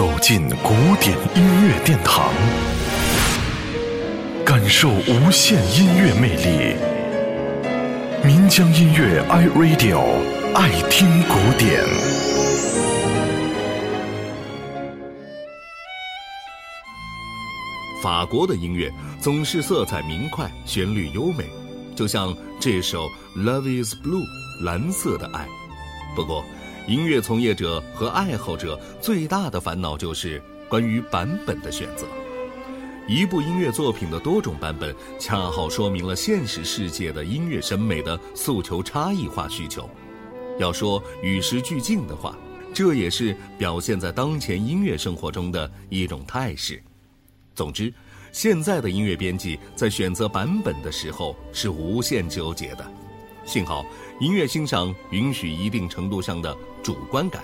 走进古典音乐殿堂，感受无限音乐魅力。民江音乐 iRadio 爱听古典。法国的音乐总是色彩明快，旋律优美，就像这首《Love Is Blue》蓝色的爱。不过，音乐从业者和爱好者最大的烦恼就是关于版本的选择。一部音乐作品的多种版本，恰好说明了现实世界的音乐审美的诉求差异化需求。要说与时俱进的话，这也是表现在当前音乐生活中的一种态势。总之，现在的音乐编辑在选择版本的时候是无限纠结的。幸好，音乐欣赏允许一定程度上的主观感，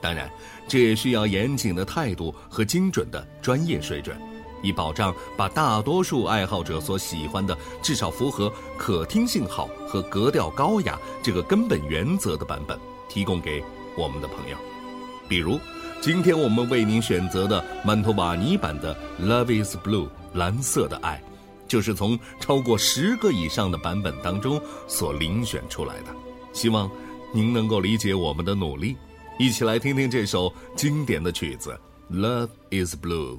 当然，这也需要严谨的态度和精准的专业水准，以保障把大多数爱好者所喜欢的、至少符合可听性好和格调高雅这个根本原则的版本提供给我们的朋友。比如，今天我们为您选择的曼托瓦尼版的《Love Is Blue》蓝色的爱。就是从超过十个以上的版本当中所遴选出来的，希望您能够理解我们的努力，一起来听听这首经典的曲子《Love Is Blue》。